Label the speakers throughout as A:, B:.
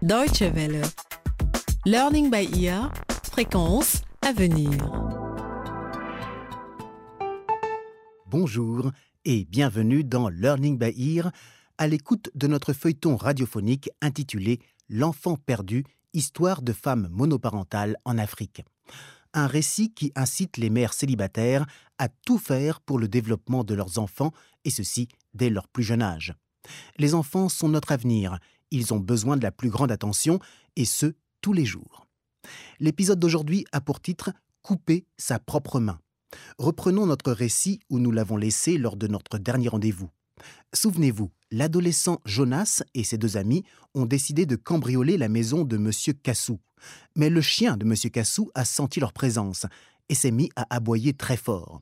A: Deutsche Welle. Learning by ear. Fréquence à venir.
B: Bonjour et bienvenue dans Learning by Ear à l'écoute de notre feuilleton radiophonique intitulé L'enfant perdu, histoire de femmes monoparentales en Afrique. Un récit qui incite les mères célibataires à tout faire pour le développement de leurs enfants, et ceci dès leur plus jeune âge. Les enfants sont notre avenir, ils ont besoin de la plus grande attention, et ce, tous les jours. L'épisode d'aujourd'hui a pour titre Couper sa propre main. Reprenons notre récit où nous l'avons laissé lors de notre dernier rendez-vous. Souvenez-vous, l'adolescent Jonas et ses deux amis ont décidé de cambrioler la maison de M. Cassou. Mais le chien de M. Cassou a senti leur présence et s'est mis à aboyer très fort.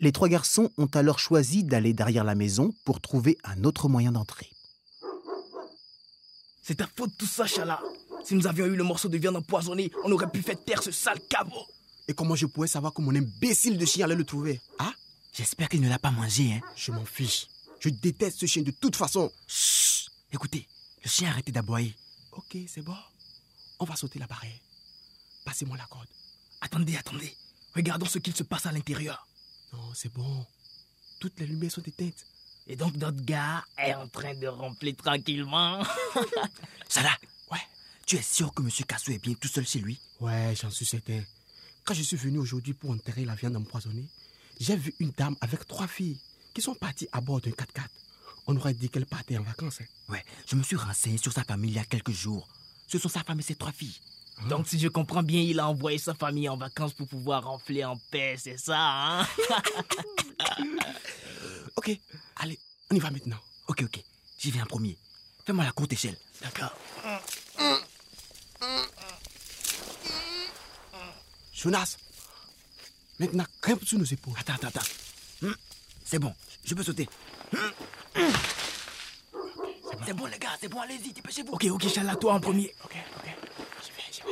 B: Les trois garçons ont alors choisi d'aller derrière la maison pour trouver un autre moyen d'entrer.
C: C'est ta faute tout ça, Chala. Si nous avions eu le morceau de viande empoisonné, on aurait pu faire taire ce sale cabot.
D: Et comment je pourrais savoir que mon imbécile de chien allait le trouver Ah
E: J'espère qu'il ne l'a pas mangé, hein.
D: Je m'en fiche. Je déteste ce chien de toute façon.
E: Chut Écoutez, le chien a arrêté d'aboyer.
D: Ok, c'est bon. On va sauter la barrière. Passez-moi la corde.
C: Attendez, attendez. Regardons ce qu'il se passe à l'intérieur.
D: Non, c'est bon. Toutes les lumières sont éteintes.
C: Et donc notre gars est en train de remplir tranquillement.
E: Salah,
D: Ouais.
E: tu es sûr que M. Kassou est bien tout seul chez lui?
D: Ouais, j'en suis certain. Quand je suis venu aujourd'hui pour enterrer la viande empoisonnée, j'ai vu une dame avec trois filles qui sont parties à bord d'un 4x4. On aurait dit qu'elle partait en vacances. hein.
E: Ouais, je me suis renseigné sur sa famille il y a quelques jours. Ce sont sa femme et ses trois filles.
C: Donc si je comprends bien, il a envoyé sa famille en vacances pour pouvoir remplir en paix, c'est ça, hein?
D: Ok, allez, on y va maintenant.
E: Ok, ok, j'y vais en premier. Fais-moi la courte échelle.
C: D'accord.
D: Jonas, maintenant grimpe sur nos épaules.
E: Attends, attends, attends. Hmm, C'est bon, je peux sauter. C'est bon, les gars, c'est bon, allez-y, dépêchez-vous.
C: Ok, ok, Chala, toi en premier.
D: Ok, ok. J'y vais, j'y vais.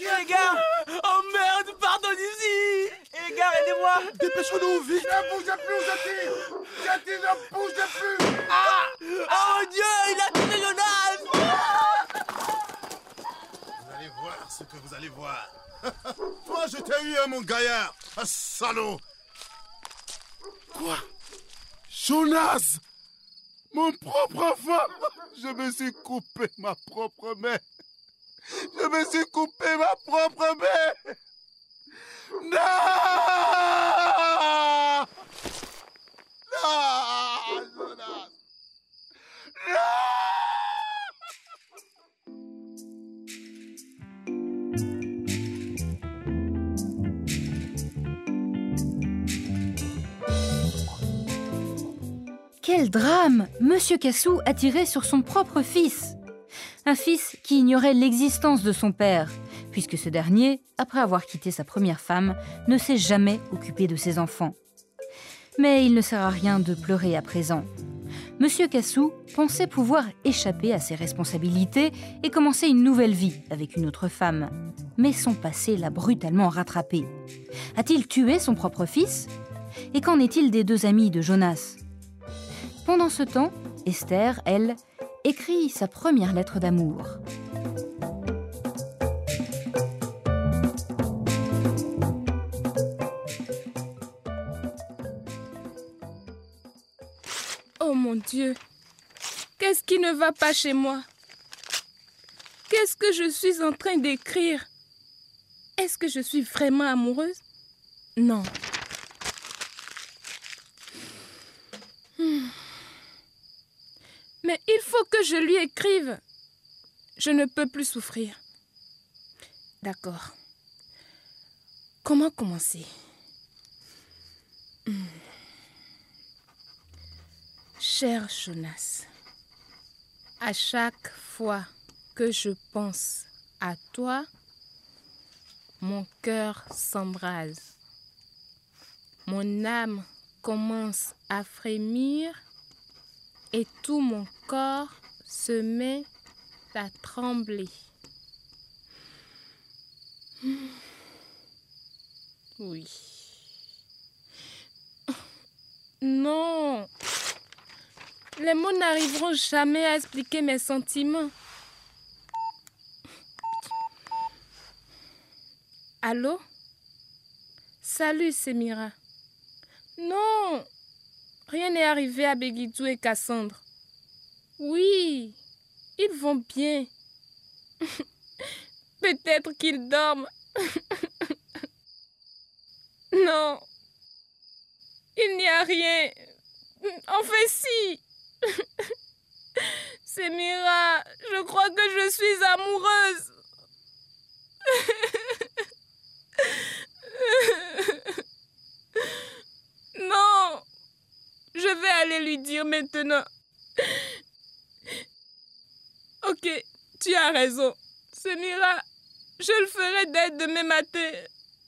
C: Les gars Oh merde, pardon ici Les
D: Dépêchons-nous vite.
F: Ne bougez plus, Jati Jati, ne bougez plus.
C: Oh mon dieu, il a tué Jonas
F: Vous allez voir ce que vous allez voir. Toi, je t'ai eu, hein, mon gaillard. Un salaud. Quoi? Jonas Mon propre enfant. Je me suis coupé ma propre main. Je me suis coupé ma propre main
G: Quel drame Monsieur Cassou a tiré sur son propre fils. Un fils qui ignorait l'existence de son père, puisque ce dernier, après avoir quitté sa première femme, ne s'est jamais occupé de ses enfants. Mais il ne sert à rien de pleurer à présent. Monsieur Cassou pensait pouvoir échapper à ses responsabilités et commencer une nouvelle vie avec une autre femme. Mais son passé l'a brutalement rattrapé. A-t-il tué son propre fils? Et qu'en est-il des deux amis de Jonas? Pendant ce temps, Esther, elle, écrit sa première lettre d'amour.
H: Dieu, qu'est-ce qui ne va pas chez moi? Qu'est-ce que je suis en train d'écrire? Est-ce que je suis vraiment amoureuse? Non. Hmm. Mais il faut que je lui écrive. Je ne peux plus souffrir. D'accord. Comment commencer? Hmm. Cher Jonas, à chaque fois que je pense à toi, mon cœur s'embrase. Mon âme commence à frémir et tout mon corps se met à trembler. Hmm. Oui. Non. Les mots n'arriveront jamais à expliquer mes sentiments. Allô? Salut, Semira. Non, rien n'est arrivé à Begidou et Cassandre. Oui, ils vont bien. Peut-être qu'ils dorment. non, il n'y a rien. Enfin, si. Semira, je crois que je suis amoureuse. non, je vais aller lui dire maintenant. Ok, tu as raison. Semira, je le ferai dès demain matin.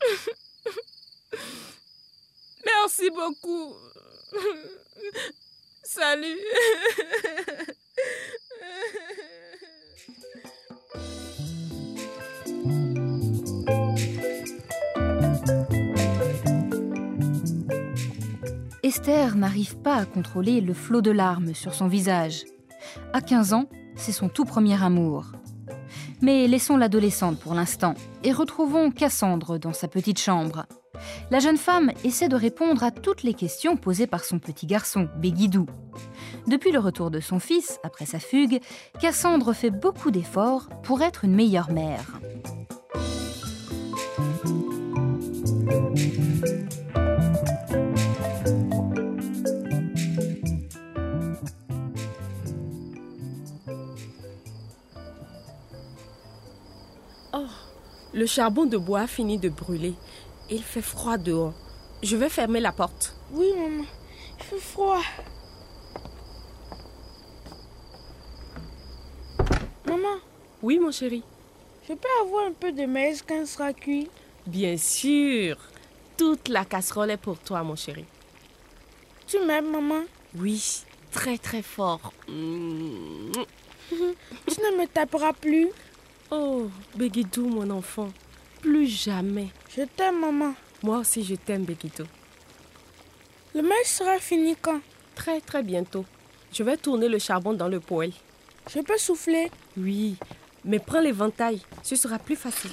H: Merci beaucoup. Salut.
G: Esther n'arrive pas à contrôler le flot de larmes sur son visage. À 15 ans, c'est son tout premier amour. Mais laissons l'adolescente pour l'instant et retrouvons Cassandre dans sa petite chambre. La jeune femme essaie de répondre à toutes les questions posées par son petit garçon, Béguidou. Depuis le retour de son fils, après sa fugue, Cassandre fait beaucoup d'efforts pour être une meilleure mère.
I: Le charbon de bois finit de brûler. Il fait froid dehors. Je vais fermer la porte.
J: Oui, maman. Il fait froid. Maman.
I: Oui, mon chéri.
J: Je peux avoir un peu de maïs quand il sera cuit?
I: Bien sûr. Toute la casserole est pour toi, mon chéri.
J: Tu m'aimes, maman?
I: Oui, très très fort. Mmh.
J: tu ne me taperas plus?
I: Oh, Begidou, mon enfant, plus jamais.
J: Je t'aime, maman.
I: Moi aussi, je t'aime, Begidou.
J: Le maïs sera fini quand?
I: Très, très bientôt. Je vais tourner le charbon dans le poêle.
J: Je peux souffler?
I: Oui, mais prends l'éventail, ce sera plus facile.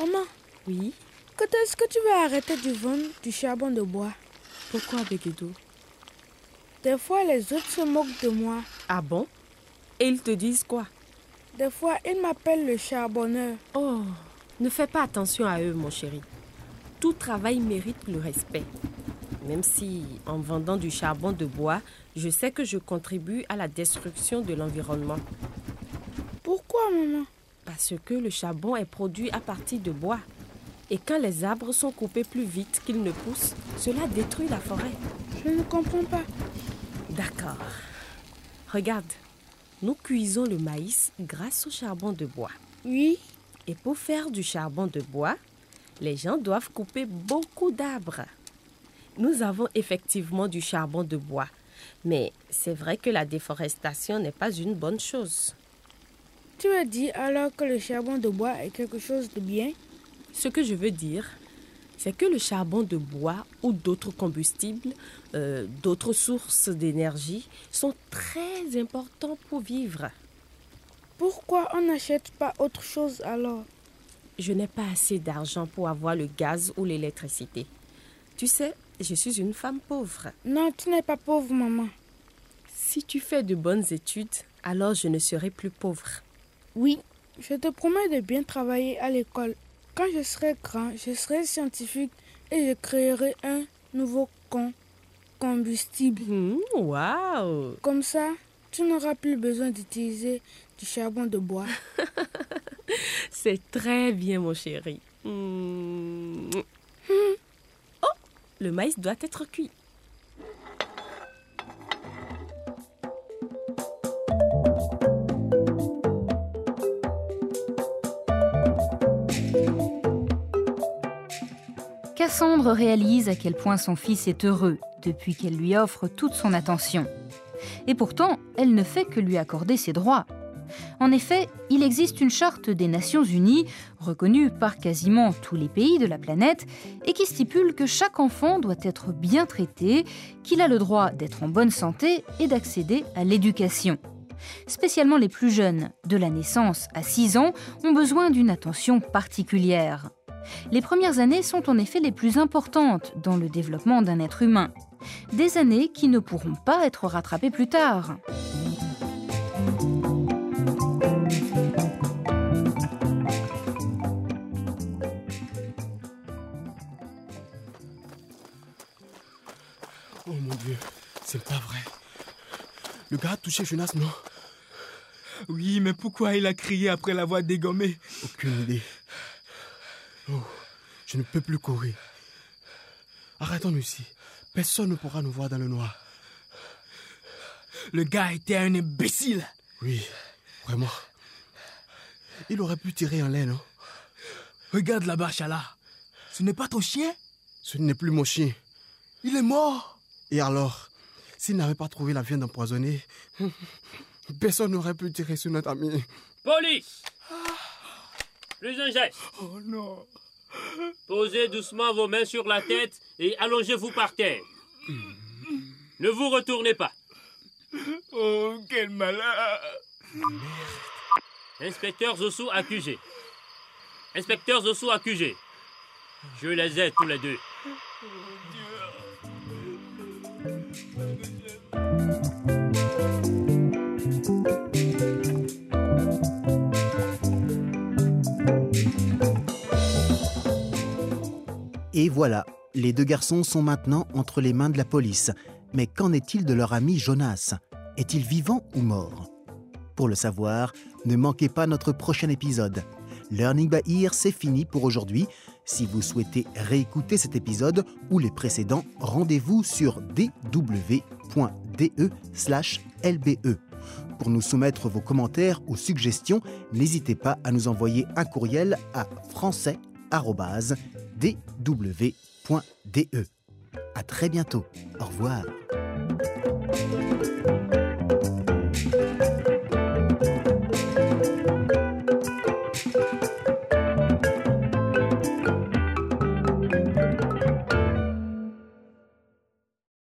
J: Maman
I: Oui
J: Quand est-ce que tu vas arrêter de vendre du charbon de bois?
I: Pourquoi, Begidou
J: Des fois, les autres se moquent de moi.
I: Ah bon? Et ils te disent quoi?
J: Des fois, ils m'appellent le charbonneur.
I: Oh, ne fais pas attention à eux, mon chéri. Tout travail mérite le respect. Même si, en vendant du charbon de bois, je sais que je contribue à la destruction de l'environnement.
J: Pourquoi, maman?
I: Parce que le charbon est produit à partir de bois. Et quand les arbres sont coupés plus vite qu'ils ne poussent, cela détruit la forêt.
J: Je ne comprends pas.
I: D'accord. Regarde, nous cuisons le maïs grâce au charbon de bois.
J: Oui.
I: Et pour faire du charbon de bois, les gens doivent couper beaucoup d'arbres. Nous avons effectivement du charbon de bois, mais c'est vrai que la déforestation n'est pas une bonne chose.
J: Tu as dit alors que le charbon de bois est quelque chose de bien?
I: Ce que je veux dire, c'est que le charbon de bois ou d'autres combustibles, euh, d'autres sources d'énergie sont très importants pour vivre.
J: Pourquoi on n'achète pas autre chose alors?
I: Je n'ai pas assez d'argent pour avoir le gaz ou l'électricité. Tu sais, je suis une femme pauvre.
J: Non, tu n'es pas pauvre, maman.
I: Si tu fais de bonnes études, alors je ne serai plus pauvre.
J: Oui, je te promets de bien travailler à l'école. Quand je serai grand, je serai scientifique et je créerai un nouveau con combustible.
I: Mmh, waouh
J: Comme ça, tu n'auras plus besoin d'utiliser du charbon de bois.
I: C'est très bien, mon chéri. Mmh. Oh, le maïs doit être cuit.
G: Cassandre réalise à quel point son fils est heureux depuis qu'elle lui offre toute son attention. Et pourtant, elle ne fait que lui accorder ses droits. En effet, il existe une charte des Nations Unies, reconnue par quasiment tous les pays de la planète, et qui stipule que chaque enfant doit être bien traité, qu'il a le droit d'être en bonne santé et d'accéder à l'éducation. Spécialement les plus jeunes, de la naissance à 6 ans, ont besoin d'une attention particulière. Les premières années sont en effet les plus importantes dans le développement d'un être humain. Des années qui ne pourront pas être rattrapées plus tard.
D: Le gars a touché Jonas, non
C: Oui, mais pourquoi il a crié après l'avoir dégommé
D: Aucune idée. Oh, je ne peux plus courir. Arrêtons-nous ici. Personne ne pourra nous voir dans le noir.
C: Le gars était un imbécile.
D: Oui, vraiment. Il aurait pu tirer en l'air, non
C: Regarde là-bas, Chala. Ce n'est pas ton chien
D: Ce n'est plus mon chien.
C: Il est mort.
D: Et alors S'il n'avait pas trouvé la viande empoisonnée, personne n'aurait pu tirer sur notre ami.
K: Police Plus un geste.
C: Oh non.
K: Posez doucement vos mains sur la tête et allongez-vous par terre. Ne vous retournez pas.
C: Oh, quel malheur.
K: Inspecteur Zosu accusé. Inspecteur Zosu accusé. Je les aide tous les deux.
B: Et voilà, les deux garçons sont maintenant entre les mains de la police. Mais qu'en est-il de leur ami Jonas? Est-il vivant ou mort? Pour le savoir, ne manquez pas notre prochain épisode. Learning by Ear, c'est fini pour aujourd'hui. Si vous souhaitez réécouter cet épisode ou les précédents, rendez-vous sur dw.de/lbe. Pour nous soumettre vos commentaires ou suggestions, n'hésitez pas à nous envoyer un courriel à français@dw.de. À très bientôt. Au revoir.